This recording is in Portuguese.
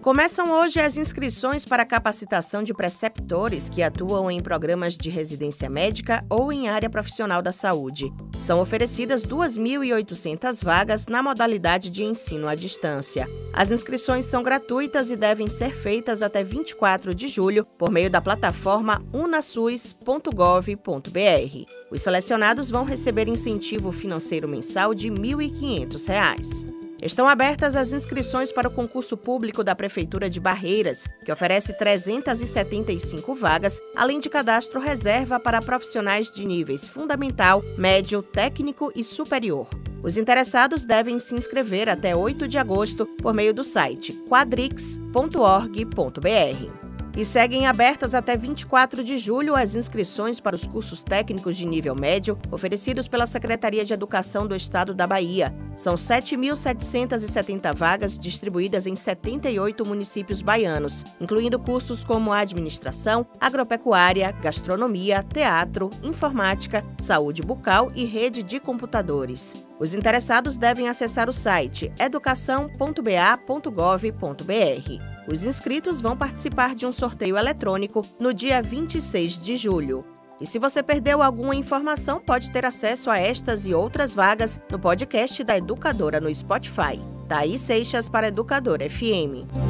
Começam hoje as inscrições para capacitação de preceptores que atuam em programas de residência médica ou em área profissional da saúde. São oferecidas 2.800 vagas na modalidade de ensino à distância. As inscrições são gratuitas e devem ser feitas até 24 de julho por meio da plataforma unasus.gov.br. Os selecionados vão receber incentivo financeiro mensal de R$ 1.500. Estão abertas as inscrições para o concurso público da Prefeitura de Barreiras, que oferece 375 vagas, além de cadastro reserva para profissionais de níveis fundamental, médio, técnico e superior. Os interessados devem se inscrever até 8 de agosto por meio do site quadrix.org.br. E seguem abertas até 24 de julho as inscrições para os cursos técnicos de nível médio oferecidos pela Secretaria de Educação do Estado da Bahia. São 7.770 vagas distribuídas em 78 municípios baianos, incluindo cursos como administração, agropecuária, gastronomia, teatro, informática, saúde bucal e rede de computadores. Os interessados devem acessar o site educação.ba.gov.br. Os inscritos vão participar de um sorteio eletrônico no dia 26 de julho. E se você perdeu alguma informação, pode ter acesso a estas e outras vagas no podcast da Educadora no Spotify. Thaís Seixas para Educadora FM.